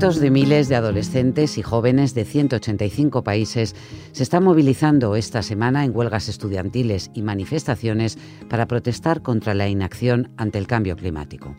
Cientos de miles de adolescentes y jóvenes de 185 países se están movilizando esta semana en huelgas estudiantiles y manifestaciones para protestar contra la inacción ante el cambio climático.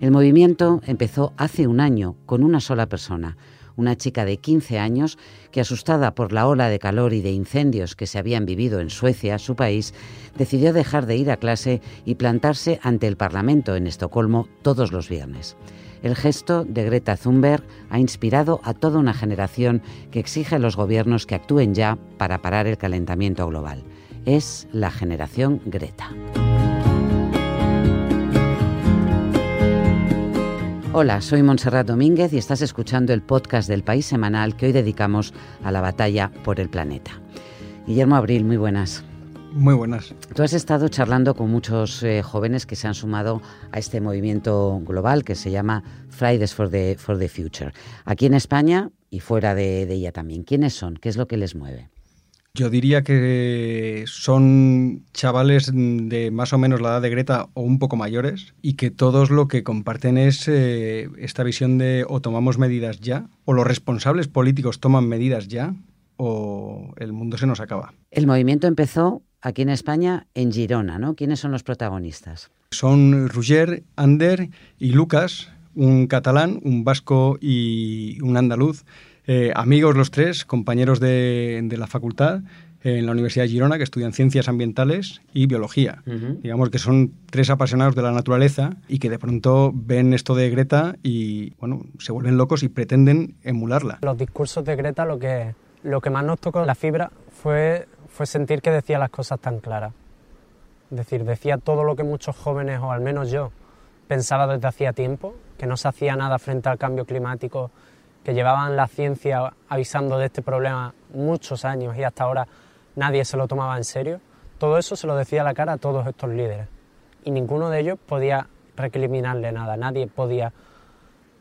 El movimiento empezó hace un año con una sola persona, una chica de 15 años que, asustada por la ola de calor y de incendios que se habían vivido en Suecia, su país, decidió dejar de ir a clase y plantarse ante el Parlamento en Estocolmo todos los viernes. El gesto de Greta Thunberg ha inspirado a toda una generación que exige a los gobiernos que actúen ya para parar el calentamiento global. Es la generación Greta. Hola, soy Montserrat Domínguez y estás escuchando el podcast del País Semanal que hoy dedicamos a la batalla por el planeta. Guillermo Abril, muy buenas. Muy buenas. Tú has estado charlando con muchos eh, jóvenes que se han sumado a este movimiento global que se llama Fridays for the, for the Future. Aquí en España y fuera de, de ella también. ¿Quiénes son? ¿Qué es lo que les mueve? Yo diría que son chavales de más o menos la edad de Greta o un poco mayores y que todos lo que comparten es eh, esta visión de o tomamos medidas ya o los responsables políticos toman medidas ya o el mundo se nos acaba. El movimiento empezó aquí en España en Girona, ¿no? ¿Quiénes son los protagonistas? Son Roger, Ander y Lucas, un catalán, un vasco y un andaluz eh, amigos los tres, compañeros de, la facultad en la Universidad de Girona, que estudian ciencias ambientales y biología. Digamos que son tres apasionados de la naturaleza y que de pronto ven esto de Greta y bueno, se vuelven locos y pretenden emularla. Los discursos de Greta lo que, lo que más nos tocó la fibra fue, fue sentir que decía las cosas tan claras. Es decir, decía todo lo que muchos jóvenes, o al menos yo, pensaba desde hacía tiempo, que no se hacía nada frente al cambio climático que llevaban la ciencia avisando de este problema muchos años y hasta ahora nadie se lo tomaba en serio, todo eso se lo decía a la cara a todos estos líderes. Y ninguno de ellos podía recriminarle nada, nadie podía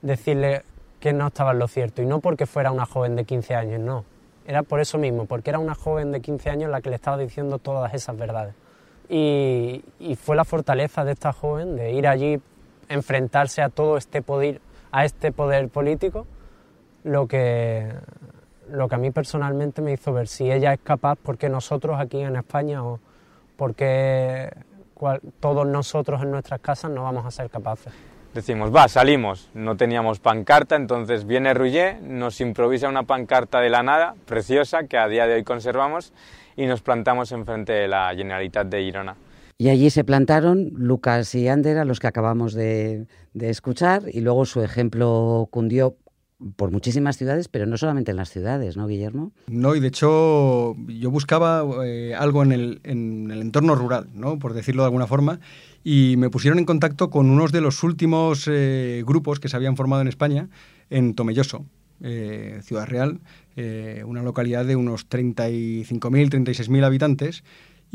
decirle que no estaba en lo cierto. Y no porque fuera una joven de 15 años, no. Era por eso mismo, porque era una joven de 15 años la que le estaba diciendo todas esas verdades. Y, y fue la fortaleza de esta joven de ir allí, enfrentarse a todo este poder, a este poder político lo que, lo que a mí personalmente me hizo ver si ella es capaz, porque nosotros aquí en España o porque todos nosotros en nuestras casas no vamos a ser capaces. Decimos, va, salimos, no teníamos pancarta, entonces viene Rouget, nos improvisa una pancarta de la nada, preciosa, que a día de hoy conservamos, y nos plantamos enfrente de la Generalitat de Girona. Y allí se plantaron Lucas y Ander, a los que acabamos de, de escuchar, y luego su ejemplo cundió por muchísimas ciudades, pero no solamente en las ciudades, ¿no, Guillermo? No, y de hecho yo buscaba eh, algo en el, en el, entorno rural, ¿no? por decirlo de alguna forma, y me pusieron en contacto con unos de los últimos eh, grupos que se habían formado en España, en Tomelloso, eh, Ciudad Real, una localidad de unos 35.000, 36.000 habitantes,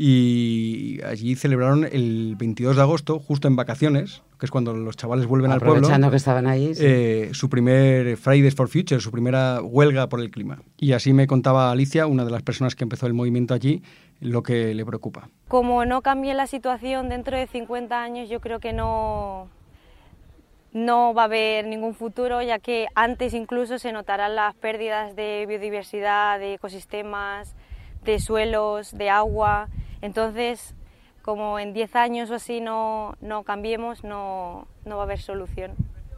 y allí celebraron el 22 de agosto, justo en vacaciones, que es cuando los chavales vuelven al pueblo. Aprovechando que estaban ahí. Eh, su primer Fridays for Future, su primera huelga por el clima. Y así me contaba Alicia, una de las personas que empezó el movimiento allí, lo que le preocupa. Como no cambie la situación dentro de 50 años, yo creo que no, no va a haber ningún futuro, ya que antes incluso se notarán las pérdidas de biodiversidad, de ecosistemas, de suelos, de agua. Entonces, como en 10 años o así no, no cambiemos, no, no va a haber solución.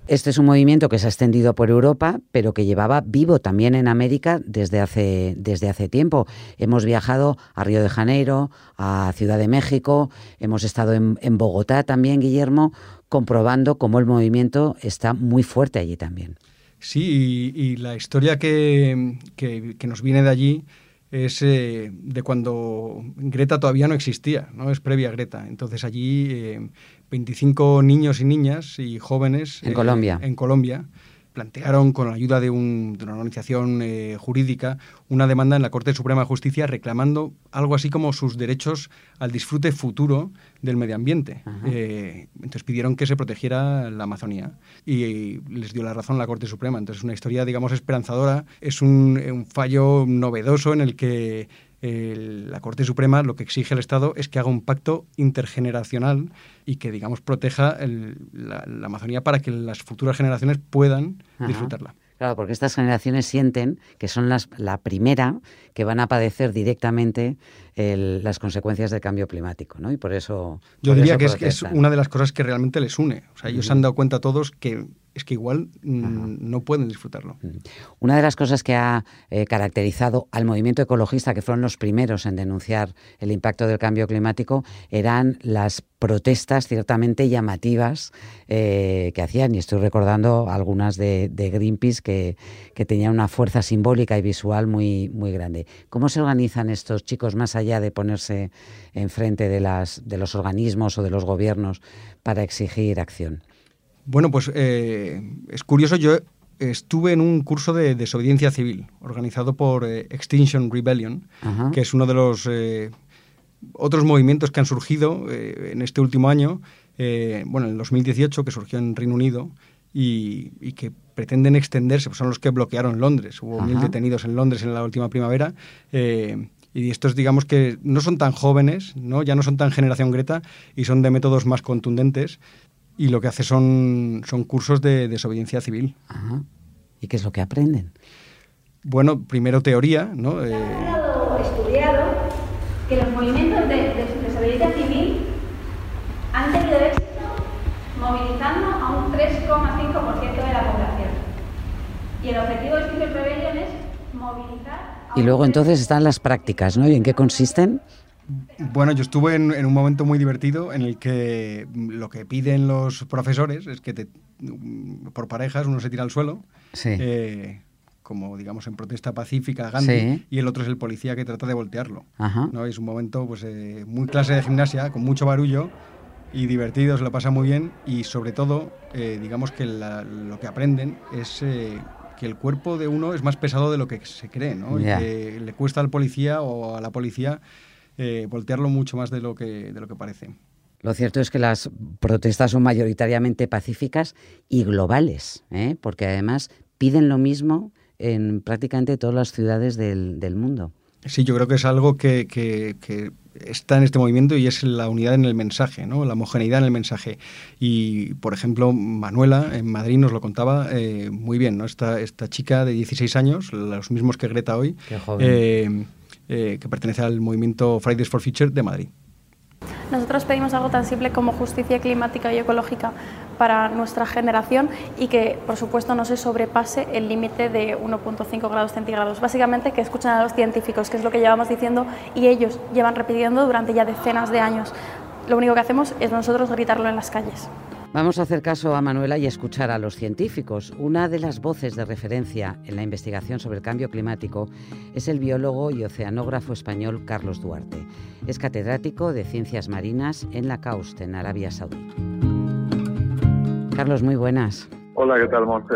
Este es un movimiento que se ha extendido por Europa, pero que llevaba vivo también en América desde hace, desde hace tiempo. Hemos viajado a Río de Janeiro, a Ciudad de México, hemos estado en, en Bogotá también, Guillermo, comprobando cómo el movimiento está muy fuerte allí también. Sí, y, la historia que, que, que nos viene de allí es eh, de cuando Greta todavía no existía, ¿no? Es previa a Greta. Entonces allí 25 eh, niños y niñas y jóvenes... En Colombia. En Colombia plantearon con la ayuda de, una organización eh, jurídica una demanda en la Corte Suprema de Justicia reclamando algo así como sus derechos al disfrute futuro del medio ambiente. Eh, entonces pidieron que se protegiera la Amazonía y, les dio la razón la Corte Suprema. Entonces una historia, digamos, esperanzadora. Es un fallo novedoso en el que la Corte Suprema lo que exige el Estado es que haga un pacto intergeneracional y que, digamos, proteja la, Amazonía para que las futuras generaciones puedan disfrutarla. Claro, porque estas generaciones sienten que son las, la primera que van a padecer directamente las consecuencias del cambio climático, ¿no? Y por eso... Yo diría que es, una de las cosas que realmente les une. O sea, ellos se han dado cuenta todos que es que igual mm, no pueden disfrutarlo. Una de las cosas que ha eh, caracterizado al movimiento ecologista, que fueron los primeros en denunciar el impacto del cambio climático, eran las protestas ciertamente llamativas eh, que hacían, y estoy recordando algunas de, Greenpeace que, que, tenían una fuerza simbólica y visual muy, muy grande. ¿Cómo se organizan estos chicos más allá de ponerse enfrente de, las, de los organismos o de los gobiernos para exigir acción? Bueno, pues eh, es curioso, yo estuve en un curso de desobediencia civil organizado por eh, Extinction Rebellion, que es uno de los eh, otros movimientos que han surgido en este último año, bueno, en el 2018, que surgió en Reino Unido, y, que pretenden extenderse, pues son los que bloquearon Londres. Hubo mil detenidos en Londres en la última primavera. y estos, digamos que no son tan jóvenes, ¿no? ya no son tan generación Greta y son de métodos más contundentes y lo que hace son, son cursos de desobediencia civil. ¿Y qué es lo que aprenden? Bueno, primero teoría, ¿no? Eh... Ha estudiado que los movimientos de, desobediencia civil han tenido éxito movilizando a un 3,5% de la población. Y el objetivo de Civil Rebellion es movilizar... y luego entonces están las prácticas, ¿no? ¿Y en qué consisten? Bueno, yo estuve en, un momento muy divertido en el que lo que piden los profesores es que te, por parejas uno se tira al suelo, eh, como digamos en protesta pacífica Gandhi, y el otro es el policía que trata de voltearlo. ¿no? Es un momento pues eh, muy clase de gimnasia, con mucho barullo y divertido, se lo pasa muy bien y sobre todo, eh, digamos que lo que aprenden es que el cuerpo de uno es más pesado de lo que se cree, ¿no? Y que le cuesta al policía o a la policía eh, voltearlo mucho más de lo, que, de lo que parece. Lo cierto es que las protestas son mayoritariamente pacíficas y globales, ¿eh? porque además piden lo mismo en prácticamente todas las ciudades del, mundo. Sí, yo creo que es algo que, está en este movimiento y es la unidad en el mensaje, ¿no? la homogeneidad en el mensaje. Y, por ejemplo, Manuela en Madrid nos lo contaba eh, muy bien, ¿no? esta, esta chica de 16 años, los mismos que Greta hoy, Qué joven. Eh, que pertenece al movimiento Fridays for Future de Madrid. Nosotros pedimos algo tan simple como justicia climática y ecológica para nuestra generación y que, por supuesto, no se sobrepase el límite de 1.5 grados centígrados. Básicamente que escuchen a los científicos, que es lo que llevamos diciendo y ellos llevan repitiendo durante ya decenas de años. Lo único que hacemos es nosotros gritarlo en las calles. Vamos a hacer caso a Manuela y escuchar a los científicos. Una de las voces de referencia en la investigación sobre el cambio climático es el biólogo y oceanógrafo español Carlos Duarte. Es catedrático de Ciencias Marinas en la CAUST, en Arabia Saudí. Carlos, muy buenas. Hola, ¿qué tal, Monte?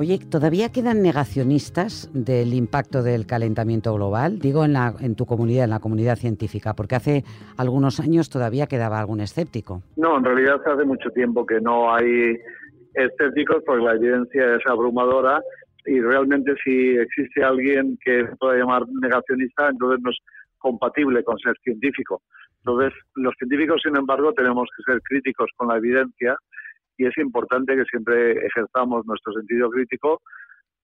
Oye, ¿todavía quedan negacionistas del impacto del calentamiento global? Digo en, la, en tu comunidad, en la comunidad científica, porque hace algunos años todavía quedaba algún escéptico. No, en realidad hace mucho tiempo que no hay escépticos porque la evidencia es abrumadora y realmente si existe alguien que se pueda llamar negacionista, entonces no es compatible con ser científico. Entonces, los científicos, sin embargo, tenemos que ser críticos con la evidencia y es importante que siempre ejerzamos nuestro sentido crítico,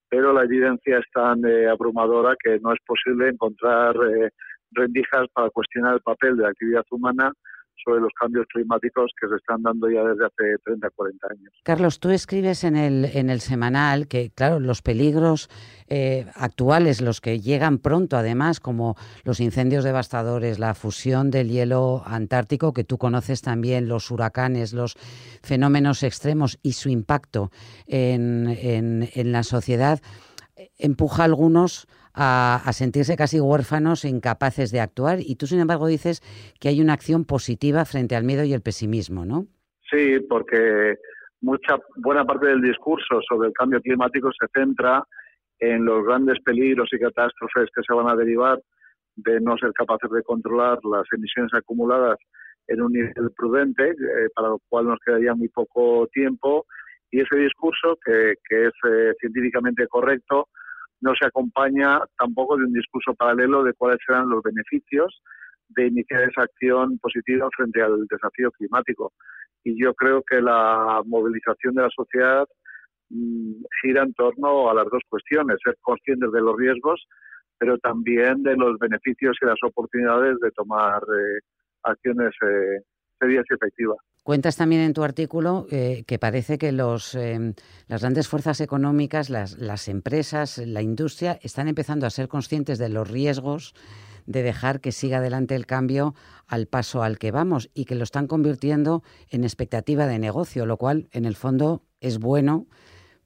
pero la evidencia es tan eh, abrumadora que no es posible encontrar eh, rendijas para cuestionar el papel de la actividad humana sobre los cambios climáticos que se están dando ya desde hace 30, 40 años. Carlos, tú escribes en el, en el semanal que, claro, los peligros eh, actuales, los que llegan pronto además, como los incendios devastadores, la fusión del hielo antártico, que tú conoces también, los huracanes, los fenómenos extremos y su impacto en, en, en la sociedad, empuja a algunos a, sentirse casi huérfanos e incapaces de actuar. Y tú, sin embargo, dices que hay una acción positiva frente al miedo y el pesimismo, ¿no? Sí, porque mucha buena parte del discurso sobre el cambio climático se centra en los grandes peligros y catástrofes que se van a derivar de no ser capaces de controlar las emisiones acumuladas en un nivel prudente, eh, para lo cual nos quedaría muy poco tiempo. Y ese discurso, que, es eh, científicamente correcto, no se acompaña tampoco de un discurso paralelo de cuáles serán los beneficios de iniciar esa acción positiva frente al desafío climático. Y yo creo que la movilización de la sociedad mm, gira en torno a las dos cuestiones, ser conscientes de los riesgos, pero también de los beneficios y las oportunidades de tomar eh, acciones eh, serias y efectivas. Cuentas también en tu artículo eh, que parece que los, las grandes fuerzas económicas, las, las empresas, la industria, están empezando a ser conscientes de los riesgos de dejar que siga adelante el cambio al paso al que vamos y que lo están convirtiendo en expectativa de negocio, lo cual en el fondo es bueno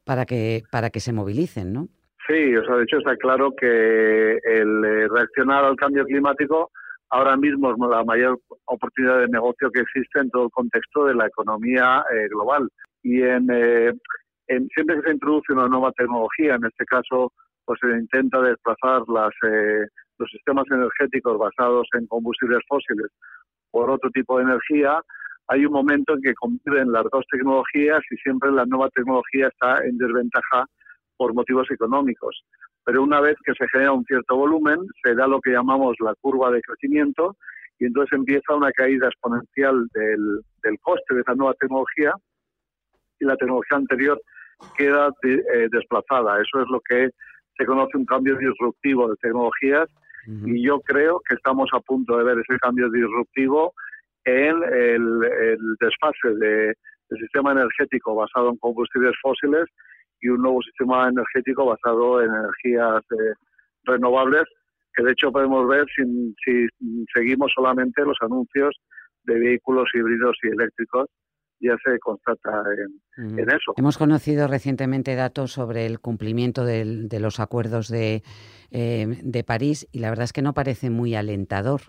para que, para que se movilicen, ¿no? Sí, o sea, de hecho está claro que el eh, reaccionar al cambio climático ahora mismo es la mayor oportunidad de negocio que existe en todo el contexto de la economía eh, global. Y en, eh, en, siempre que se introduce una nueva tecnología, en este caso, pues se intenta desplazar las, los sistemas energéticos basados en combustibles fósiles por otro tipo de energía, hay un momento en que conviven las dos tecnologías y siempre la nueva tecnología está en desventaja por motivos económicos. Pero una vez que se genera un cierto volumen, se da lo que llamamos la curva de crecimiento y entonces empieza una caída exponencial del, coste de esa nueva tecnología y la tecnología anterior queda eh, desplazada. Eso es lo que se conoce un cambio disruptivo de tecnologías y yo creo que estamos a punto de ver ese cambio disruptivo en el, desfase de, del sistema energético basado en combustibles fósiles y un nuevo sistema energético basado en energías eh, renovables, que de hecho podemos ver si, si seguimos solamente los anuncios de vehículos híbridos y eléctricos ya se constata en, eso. Hemos conocido recientemente datos sobre el cumplimiento de los acuerdos de, eh, de París y la verdad es que no parece muy alentador.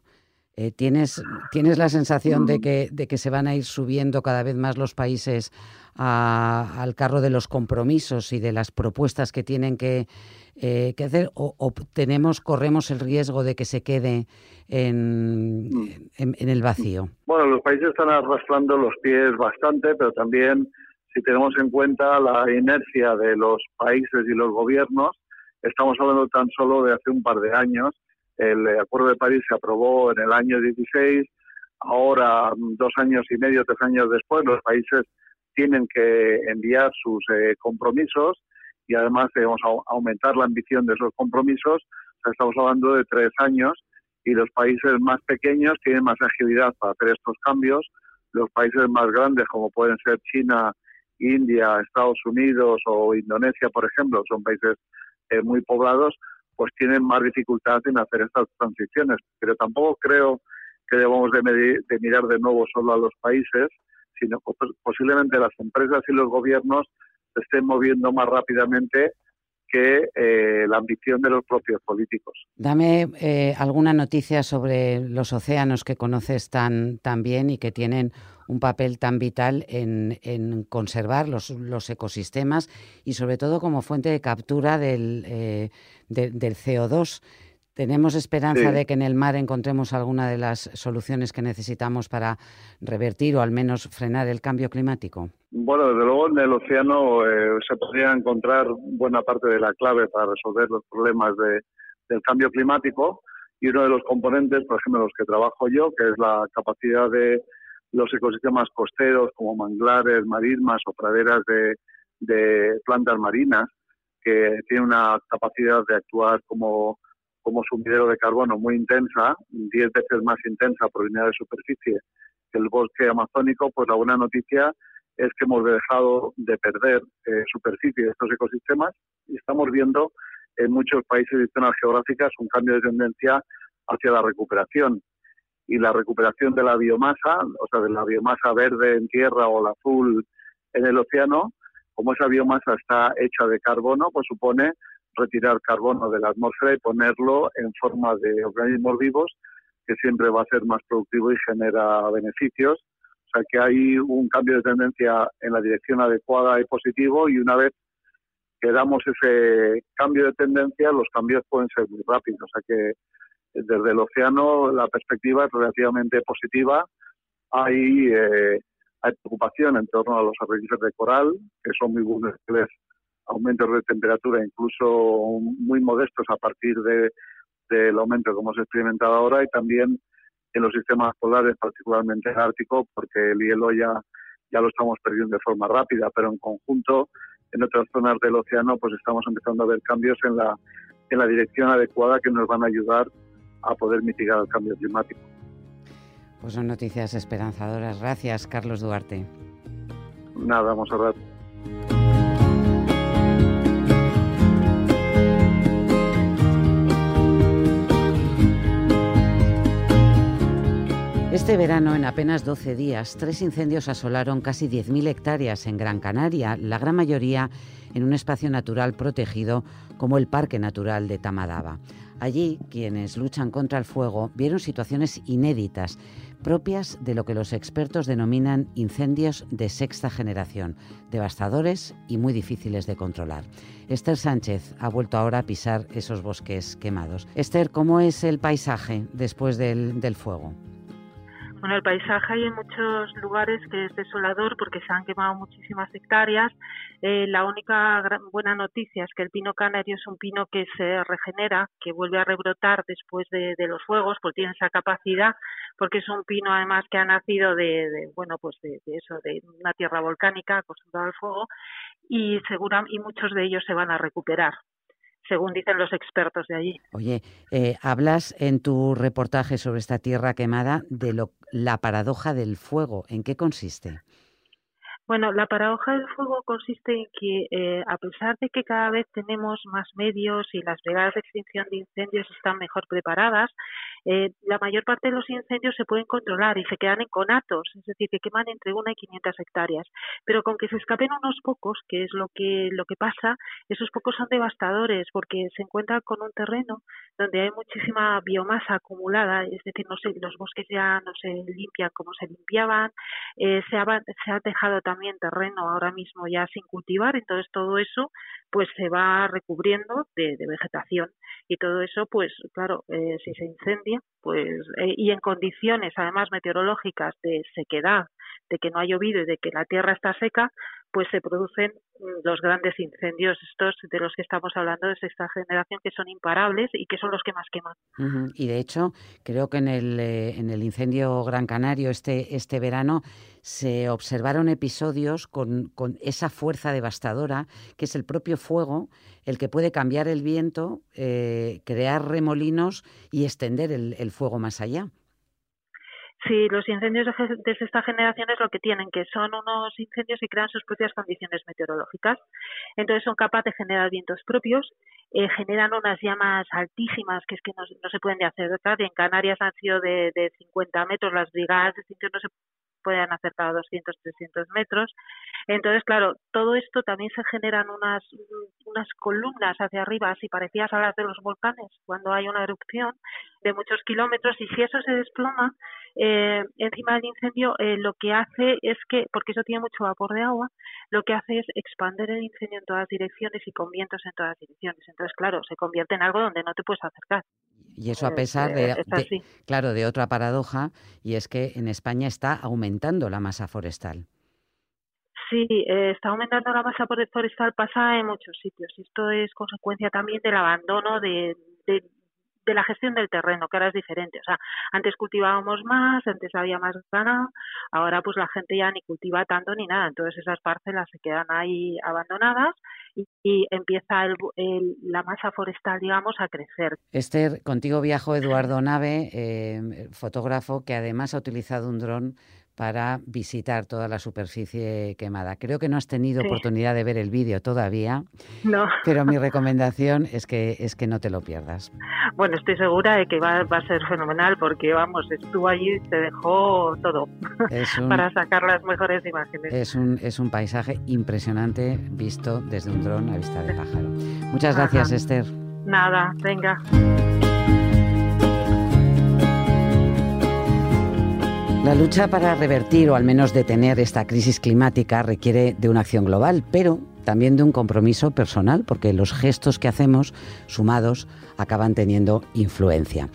Eh, ¿tienes, ¿Tienes la sensación de que, de que se van a ir subiendo cada vez más los países al carro de los compromisos y de las propuestas que tienen que, eh, hacer? O, tenemos, corremos el riesgo de que se quede en, en, el vacío? Bueno, los países están arrastrando los pies bastante, pero también si tenemos en cuenta la inercia de los países y los gobiernos, estamos hablando tan solo de hace un par de años el Acuerdo de París se aprobó en el año 16, ahora dos años y medio, tres años después, los países tienen que enviar sus eh, compromisos y además debemos aumentar la ambición de esos compromisos. estamos hablando de tres años y los países más pequeños tienen más agilidad para hacer estos cambios. Los países más grandes, como pueden ser China, India, Estados Unidos o Indonesia, por ejemplo, son países eh, muy poblados, pues tienen más dificultad en hacer estas transiciones. Pero tampoco creo que debamos de, mirar de nuevo solo a los países, sino que posiblemente las empresas y los gobiernos se estén moviendo más rápidamente que eh, la ambición de los propios políticos. Dame eh, alguna noticia sobre los océanos que conoces tan, tan bien y que tienen un papel tan vital en, conservar los, los, ecosistemas y sobre todo como fuente de captura del, eh, del CO2. ¿Tenemos esperanza de que en el mar encontremos alguna de las soluciones que necesitamos para revertir o al menos frenar el cambio climático? Bueno, desde luego en el océano eh, se podría encontrar buena parte de la clave para resolver los problemas del cambio climático. Y uno de los componentes, por ejemplo, los que trabajo yo, que es la capacidad de los ecosistemas costeros como manglares, marismas o praderas de, de plantas marinas, que tiene una capacidad de actuar como, como sumidero de carbono muy intensa, 10 veces más intensa por unidad de superficie que el bosque amazónico, pues la buena noticia es que hemos dejado de perder eh, superficie de estos ecosistemas y estamos viendo en muchos países y zonas geográficas un cambio de tendencia hacia la recuperación. Y la recuperación de la biomasa, o sea, de la biomasa verde en tierra o la azul en el océano, como esa biomasa está hecha de carbono, pues supone retirar carbono de la atmósfera y ponerlo en forma de organismos vivos, que siempre va a ser más productivo y genera beneficios. Sea que hay un cambio de tendencia en la dirección adecuada y positivo y una vez que damos ese cambio de tendencia, los cambios pueden ser muy rápidos. O sea que desde el océano la perspectiva es relativamente positiva. Hay eh, hay preocupación en torno a los arrecifes de coral, que son muy vulnerables aumentos de temperatura, incluso muy modestos a partir del aumento que hemos experimentado ahora, y también en los sistemas polares, particularmente en Ártico, porque el hielo ya, ya lo estamos perdiendo de forma rápida, pero en conjunto en otras zonas del océano, pues estamos empezando a ver cambios en la, en la dirección adecuada que nos van a ayudar a poder mitigar el cambio climático. Pues son noticias esperanzadoras. Gracias, Carlos Duarte. Nada, vamos a ver. Este verano, en apenas 12 días, tres incendios asolaron casi 10.000 hectáreas en Gran Canaria, la gran mayoría en un espacio natural protegido como el Parque Natural de Tamadaba. Allí, quienes luchan contra el fuego vieron situaciones inéditas, propias de lo que los expertos denominan incendios de sexta generación, devastadores y muy difíciles de controlar. Esther Sánchez ha vuelto ahora a pisar esos bosques quemados. Esther, ¿cómo es el paisaje después del, del fuego? Bueno, el paisaje hay en muchos lugares que es desolador porque se han quemado muchísimas hectáreas. Eh, la única buena noticia es que el pino canario es un pino que se regenera, que vuelve a rebrotar después de, los fuegos, porque tiene esa capacidad, porque es un pino además que ha nacido de, bueno, pues de, eso, de una tierra volcánica acostumbrada al fuego y segura, y muchos de ellos se van a recuperar según dicen los expertos de allí. Oye, eh, hablas en tu reportaje sobre esta tierra quemada de lo, la paradoja del fuego. ¿En qué consiste? Bueno, la paradoja del fuego consiste en que, eh, a pesar de que cada vez tenemos más medios y las brigadas de extinción de incendios están mejor preparadas, eh, la mayor parte de los incendios se pueden controlar y se quedan en conatos, es decir, que queman entre una y 500 hectáreas. Pero con que se escapen unos pocos, que es lo que, lo que pasa, esos pocos son devastadores porque se encuentran con un terreno donde hay muchísima biomasa acumulada, es decir, no sé, los bosques ya no se limpian como se limpiaban, eh, se, ha, se ha dejado también terreno ahora mismo ya sin cultivar, entonces todo eso pues se va recubriendo de, vegetación y todo eso pues claro eh, si se incendia pues eh, y en condiciones además meteorológicas de sequedad de que no ha llovido y de que la tierra está seca pues se producen mm, los grandes incendios estos de los que estamos hablando de esta generación que son imparables y que son los que más queman. Y de hecho, creo que en el, eh, en el incendio Gran Canario este, este verano se observaron episodios con, con, esa fuerza devastadora que es el propio fuego el que puede cambiar el viento, eh, crear remolinos y extender el fuego más allá. Sí, los incendios de, esta generación es lo que tienen, que son unos incendios que crean sus propias condiciones meteorológicas. Entonces son capaces de generar vientos propios, eh, generan unas llamas altísimas que es que no, se pueden ni acercar. En Canarias han sido de, de 50 metros, las brigadas de no se pueden acercar a 200, 300 metros. Entonces, claro, todo esto también se generan unas, unas columnas hacia arriba, así parecidas a las de los volcanes, cuando hay una erupción de muchos kilómetros, y si eso se desploma eh, encima del incendio, eh, lo que hace es que, porque eso tiene mucho vapor de agua, lo que hace es expander el incendio en todas direcciones y con vientos en todas direcciones. Entonces, claro, se convierte en algo donde no te puedes acercar. Y eso a pesar de, claro, de otra paradoja, y es que en España está aumentando la masa forestal. Sí, eh, está aumentando la masa forestal, pasa en muchos sitios. Esto es consecuencia también del abandono de, de la gestión del terreno, que ahora es diferente. O sea, antes cultivábamos más, antes había más ganado, ahora pues la gente ya ni cultiva tanto ni nada. Entonces esas parcelas se quedan ahí abandonadas y, empieza el, la masa forestal, digamos, a crecer. Esther, contigo viajo Eduardo Nave, eh, fotógrafo que además ha utilizado un dron para visitar toda la superficie quemada. Creo que no has tenido oportunidad de ver el vídeo todavía, no. pero mi recomendación es que, es que no te lo pierdas. Bueno, estoy segura de que va, va a ser fenomenal porque, vamos, estuvo allí y te dejó todo para sacar las mejores imágenes. Es un, es un paisaje impresionante visto desde un dron a vista de pájaro. Muchas gracias, Esther. Nada, venga. La lucha para revertir o al menos detener esta crisis climática requiere de una acción global, pero también de un compromiso personal, porque los gestos que hacemos, sumados, acaban teniendo influencia.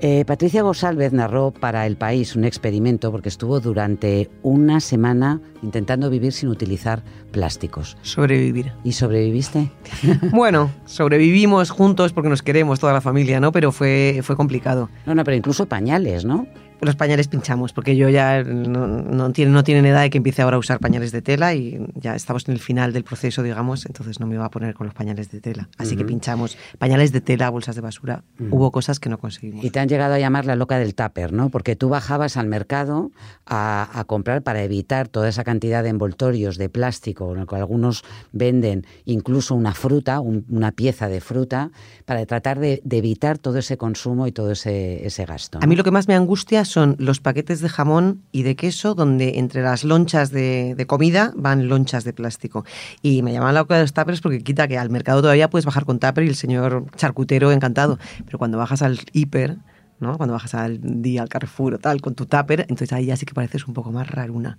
Eh, Patricia Gosalvez narró para El País un experimento porque estuvo durante una semana intentando vivir sin utilizar plásticos. Sobrevivir. ¿Y sobreviviste? bueno, sobrevivimos juntos porque nos queremos toda la familia, ¿no? Pero fue, fue complicado. No, no, pero incluso pañales, ¿no? Los pañales pinchamos, porque yo ya no, no, tiene, no tienen edad de que empiece ahora a usar pañales de tela y ya estamos en el final del proceso, digamos, entonces no me iba a poner con los pañales de tela. Así que pinchamos pañales de tela, bolsas de basura. Hubo cosas que no conseguimos. Y te han llegado a llamar la loca del tupper, ¿no? Porque tú bajabas al mercado a, comprar para evitar toda esa cantidad de envoltorios de plástico, en el que algunos venden incluso una fruta, una pieza de fruta, para tratar de, evitar todo ese consumo y todo ese, ese gasto. A mí lo que más me angustia son los paquetes de jamón y de queso, donde entre las lonchas de, comida van lonchas de plástico. Y me llaman la boca de los tuppers porque quita que al mercado todavía puedes bajar con tupper y el señor charcutero encantado. Pero cuando bajas al hiper, cuando bajas al día, al Carrefour o tal, con tu tupper, entonces ahí ya sí que pareces un poco más raruna.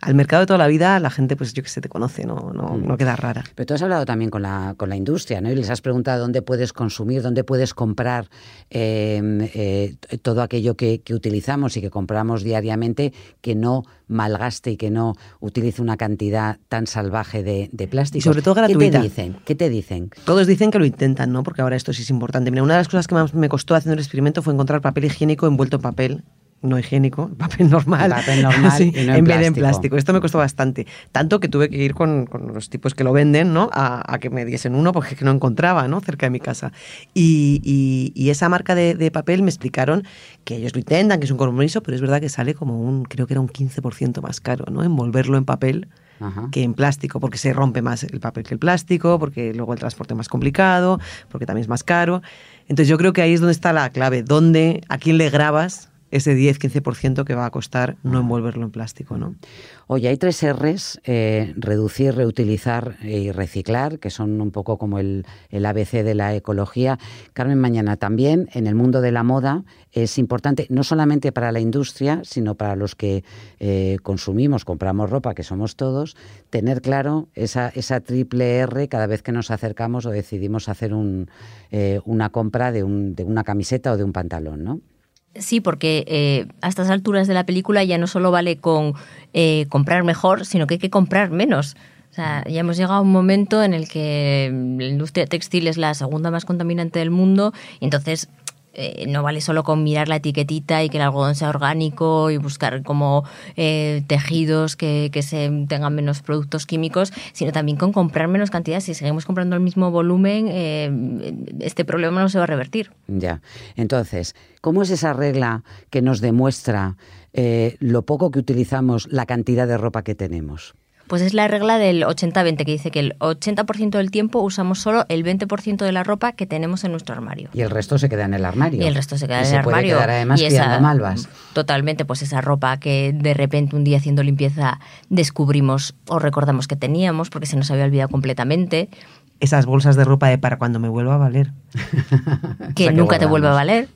Al mercado de toda la vida, la gente, pues yo que sé, te conoce, no, no, no, queda rara. Pero tú has hablado también con la, con la industria, ¿no? Y les has preguntado dónde puedes consumir, dónde puedes comprar em, eh, todo aquello que, que utilizamos y que compramos diariamente que no malgaste y que no utilice una cantidad tan salvaje de, de plástico. sobre todo gratuita. ¿Qué te dicen? ¿Qué te dicen? Todos dicen que lo intentan, ¿no? Porque ahora esto sí es importante. Mira, una de las cosas que más me costó haciendo el experimento fue encontrar papel higiénico envuelto en papel no higiénico, papel normal, papel normal en, vez de en plástico. Esto me costó bastante. Tanto que tuve que ir con, los tipos que lo venden ¿no? A, que me diesen uno porque no encontraba ¿no? cerca de mi casa. Y, esa marca de, papel me explicaron que ellos lo intentan, que es un compromiso, pero es verdad que sale como un, creo que era un 15% más caro, ¿no? Envolverlo en papel. que en plástico, porque se rompe más el papel que el plástico, porque luego el transporte es más complicado, porque también es más caro. Entonces yo creo que ahí es donde está la clave, dónde, a quién le grabas ese 10-15% que va a costar no envolverlo en plástico. ¿no? Oye, hay tres R's, eh, reducir, reutilizar y reciclar, que son un poco como el, el, ABC de la ecología. Carmen Mañana, también en el mundo de la moda es importante, no solamente para la industria, sino para los que eh, consumimos, compramos ropa, que somos todos, tener claro esa, esa triple R cada vez que nos acercamos o decidimos hacer un, eh, una compra de, un, de una camiseta o de un pantalón, ¿no? Sí, porque eh, a estas alturas de la película ya no solo vale con eh, comprar mejor, sino que hay que comprar menos. O sea, ya hemos llegado a un momento en el que la industria textil es la segunda más contaminante del mundo y entonces eh, no vale solo con mirar la etiquetita y que el algodón sea orgánico y buscar como eh, tejidos que, se tengan menos productos químicos, sino también con comprar menos cantidad. Si seguimos comprando el mismo volumen, eh, este problema no se va a revertir. Ya. Entonces, ¿cómo es esa regla que nos demuestra lo poco que utilizamos, la cantidad de ropa que tenemos? Pues es la regla del 80-20, que dice que el 80% del tiempo usamos solo el 20% de la ropa que tenemos en nuestro armario. Y el resto se queda en el armario. Y el resto se queda en el armario. Puede quedar además y malvas. Totalmente, pues esa ropa que de repente un día haciendo limpieza descubrimos o recordamos que teníamos porque se nos había olvidado completamente esas bolsas de ropa de para cuando me vuelva a valer. Que nunca te vuelva a valer.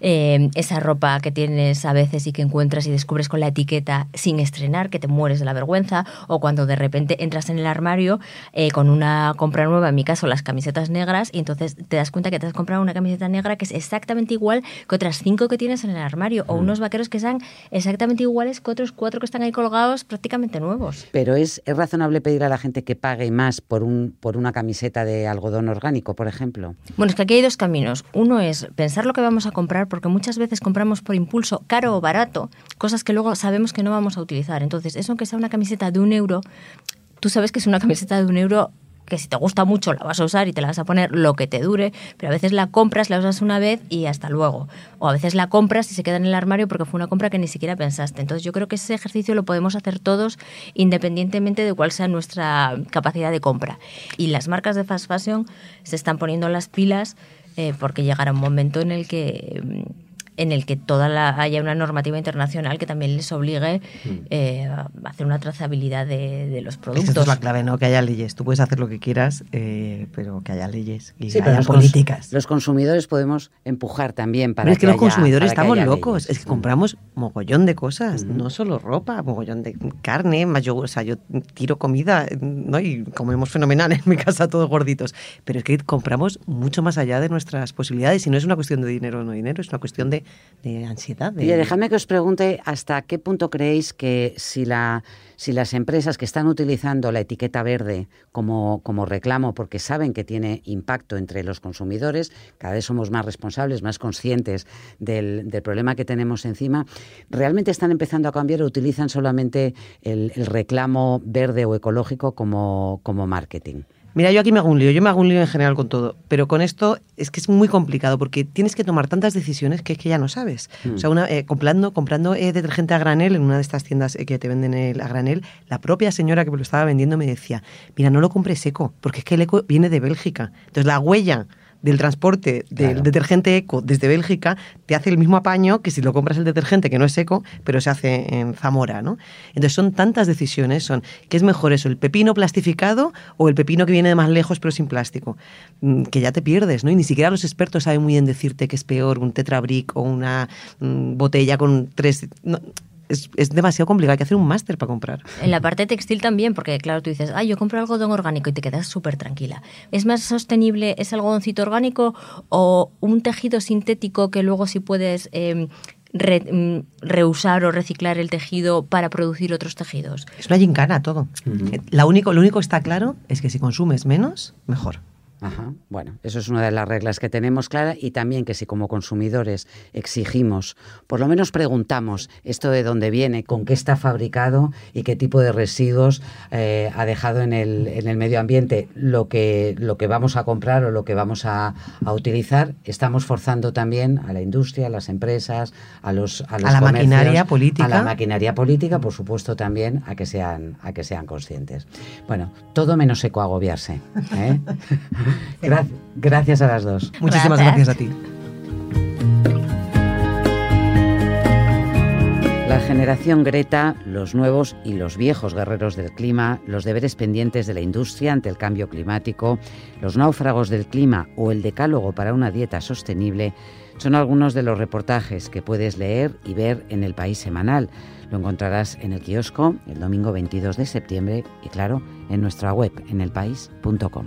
Eh, esa ropa que tienes a veces y que encuentras y descubres con la etiqueta sin estrenar, que te mueres de la vergüenza. O cuando de repente entras en el armario eh, con una compra nueva, en mi caso las camisetas negras, y entonces te das cuenta que te has comprado una camiseta negra que es exactamente igual que otras cinco que tienes en el armario. O unos vaqueros que sean exactamente iguales que otros cuatro que están ahí colgados prácticamente nuevos. Pero es, es razonable pedir a la gente que pague más por, un, por una camiseta de algodón orgánico, por ejemplo? Bueno, que aquí hay dos caminos. Uno es pensar lo que vamos a comprar, porque muchas veces compramos por impulso, caro o barato, cosas que luego sabemos que no vamos a utilizar. Entonces, eso aunque sea una camiseta de un euro, tú sabes que es una camiseta de un euro que si te gusta mucho la vas a usar y te la vas a poner lo que te dure, pero a veces la compras, la usas una vez y hasta luego. O a veces la compras y se queda en el armario porque fue una compra que ni siquiera pensaste. Entonces yo creo que ese ejercicio lo podemos hacer todos independientemente de cuál sea nuestra capacidad de compra. Y las marcas de fast fashion se están poniendo las pilas eh, porque llegará un momento en el que mm, en el que toda la, haya una normativa internacional que también les obligue mm. eh, a hacer una trazabilidad de, los productos. Esa es la clave, ¿no? Que haya leyes. Tú puedes hacer lo que quieras, eh, pero que haya leyes y que haya políticas. los consumidores podemos empujar también para pero es que, que los consumidores estamos locos. Es que compramos mogollón de cosas, no solo ropa, mogollón de carne, más yo, o sea, yo tiro comida, ¿no? Y comemos fenomenal en mi casa todos gorditos. Pero es que compramos mucho más allá de nuestras posibilidades y no es una cuestión de dinero o no dinero, es una cuestión de de ansiedad. De... Oye, dejadme que os pregunte hasta qué punto creéis que si, la, si las empresas que están utilizando la etiqueta verde como, reclamo porque saben que tiene impacto entre los consumidores, cada vez somos más responsables, más conscientes del, problema que tenemos encima, realmente están empezando a cambiar o utilizan solamente el, reclamo verde o ecológico como marketing. Mira, yo aquí me hago un lío, yo me hago un lío en general con todo, pero con esto es que es muy complicado porque tienes que tomar tantas decisiones que es que ya no sabes. Mm. O sea, una, eh, comprando, comprando eh, detergente a granel en una de estas tiendas eh, que te venden el a granel, la propia señora que me lo estaba vendiendo me decía, mira, no lo compres seco, porque es que el eco viene de Bélgica. Entonces la huella del transporte del Claro. detergente eco desde Bélgica te hace el mismo apaño que si lo compras el detergente que no es eco, pero se hace en Zamora, ¿no? Entonces son tantas decisiones, son ¿qué es mejor eso, el pepino plastificado o el pepino que viene de más lejos pero sin plástico? Mm, Que ya te pierdes, ¿no? Y ni siquiera los expertos saben muy bien decirte que es peor un tetrabric o una mm, botella con tres... no, es, es demasiado complicado, hay que hacer un máster para comprar. En la parte textil también, porque claro, tú dices, ah, yo compro algodón orgánico y te quedas súper tranquila. ¿Es más sostenible ese algodoncito orgánico o un tejido sintético que luego sí puedes eh, re- mm, reusar o reciclar el tejido para producir otros tejidos? Es una gincana todo. La único, lo único que está claro es que si consumes menos, mejor. Ajá. Bueno, eso es una de las reglas que tenemos clara y también que si como consumidores exigimos, por lo menos preguntamos esto de dónde viene, con qué está fabricado y qué tipo de residuos eh, ha dejado en el, en el medio ambiente lo que, lo que vamos a comprar o lo que vamos a, a utilizar, estamos forzando también a la industria, a las empresas, a los, a los la comercios, maquinaria política. a la maquinaria política, por supuesto también a que sean, a que sean conscientes. Bueno, todo menos ecoagobiarse. ¿eh? Gra- gracias a las dos. Muchísimas Gracias. gracias a ti. La generación Greta, los nuevos y los viejos guerreros del clima, los deberes pendientes de la industria ante el cambio climático, los náufragos del clima o el decálogo para una dieta sostenible son algunos de los reportajes que puedes leer y ver en el País Semanal. Lo encontrarás en el kiosco el domingo 22 de septiembre y claro, en nuestra web en elpaís.com.